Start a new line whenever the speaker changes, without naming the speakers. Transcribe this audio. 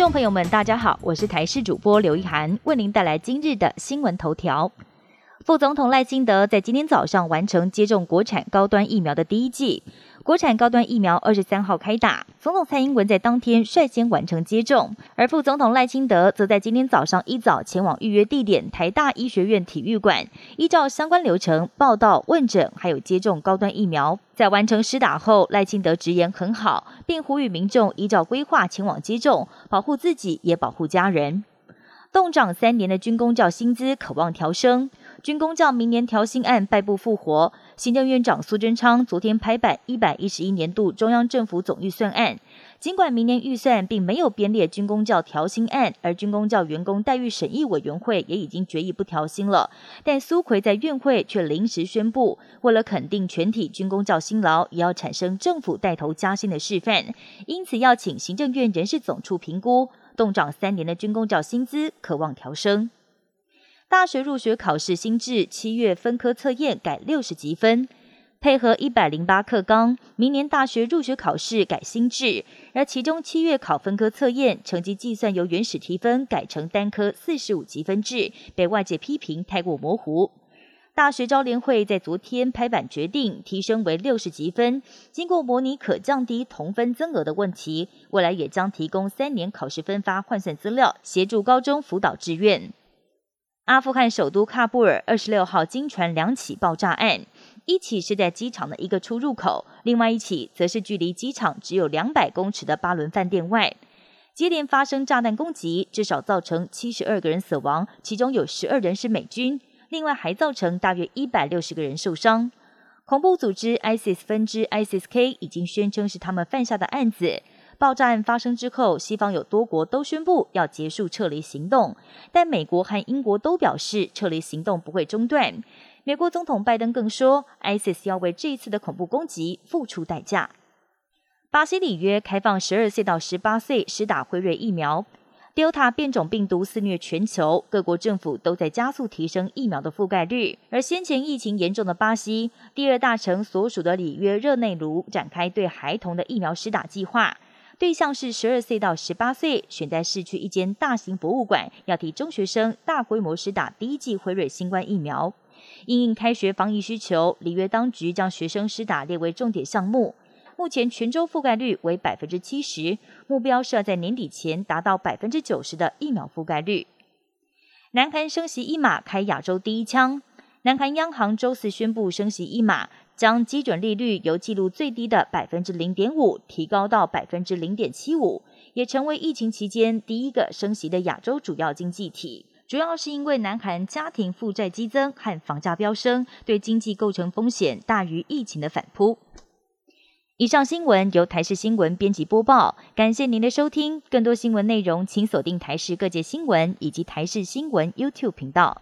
众朋友们，大家好，我是台视主播刘一涵，为您带来今日的新闻头条。副总统赖清德在今天早上完成接种国产高端疫苗的第一剂。国产高端疫苗二十三号开打，总统蔡英文在当天率先完成接种，而副总统赖清德则在今天早上一早前往预约地点台大医学院体育馆，依照相关流程报到、问诊，还有接种高端疫苗。在完成施打后，赖清德直言很好，并呼吁民众依照规划前往接种，保护自己也保护家人。冻涨三年的军工教薪资渴望调升。军工教明年调薪案败部复活，行政院长苏贞昌昨天拍板一百一十一年度中央政府总预算案。尽管明年预算并没有编列军工教调薪案，而军工教员工待遇审议委员会也已经决议不调薪了，但苏奎在院会却临时宣布，为了肯定全体军工教辛劳，也要产生政府带头加薪的示范，因此要请行政院人事总处评估，冻涨三年的军工教薪资，渴望调升。大学入学考试新制，七月分科测验改六十级分，配合一百零八课纲，明年大学入学考试改新制，而其中七月考分科测验成绩计算由原始提分改成单科四十五积分制，被外界批评太过模糊。大学招联会在昨天拍板决定提升为六十级分，经过模拟可降低同分增额的问题，未来也将提供三年考试分发换算资料，协助高中辅导志愿。阿富汗首都喀布尔二十六号惊传两起爆炸案，一起是在机场的一个出入口，另外一起则是距离机场只有两百公尺的巴伦饭店外，接连发生炸弹攻击，至少造成七十二个人死亡，其中有十二人是美军，另外还造成大约一百六十个人受伤。恐怖组织 ISIS 分支 ISIS-K 已经宣称是他们犯下的案子。爆炸案发生之后，西方有多国都宣布要结束撤离行动，但美国和英国都表示撤离行动不会中断。美国总统拜登更说，ISIS 要为这一次的恐怖攻击付出代价。巴西里约开放十二岁到十八岁施打辉瑞疫苗，Delta 变种病毒肆虐全球，各国政府都在加速提升疫苗的覆盖率。而先前疫情严重的巴西第二大城所属的里约热内卢展开对孩童的疫苗施打计划。对象是十二岁到十八岁，选在市区一间大型博物馆，要替中学生大规模施打第一剂辉瑞新冠疫苗。因应开学防疫需求，里约当局将学生施打列为重点项目。目前全州覆盖率为百分之七十，目标是要在年底前达到百分之九十的疫苗覆盖率。南韩升息一码，开亚洲第一枪。南韩央行周四宣布升息一码。将基准利率由记录最低的百分之零点五提高到百分之零点七五，也成为疫情期间第一个升息的亚洲主要经济体。主要是因为南韩家庭负债激增和房价飙升，对经济构成风险大于疫情的反扑。以上新闻由台视新闻编辑播报，感谢您的收听。更多新闻内容，请锁定台视各界新闻以及台视新闻 YouTube 频道。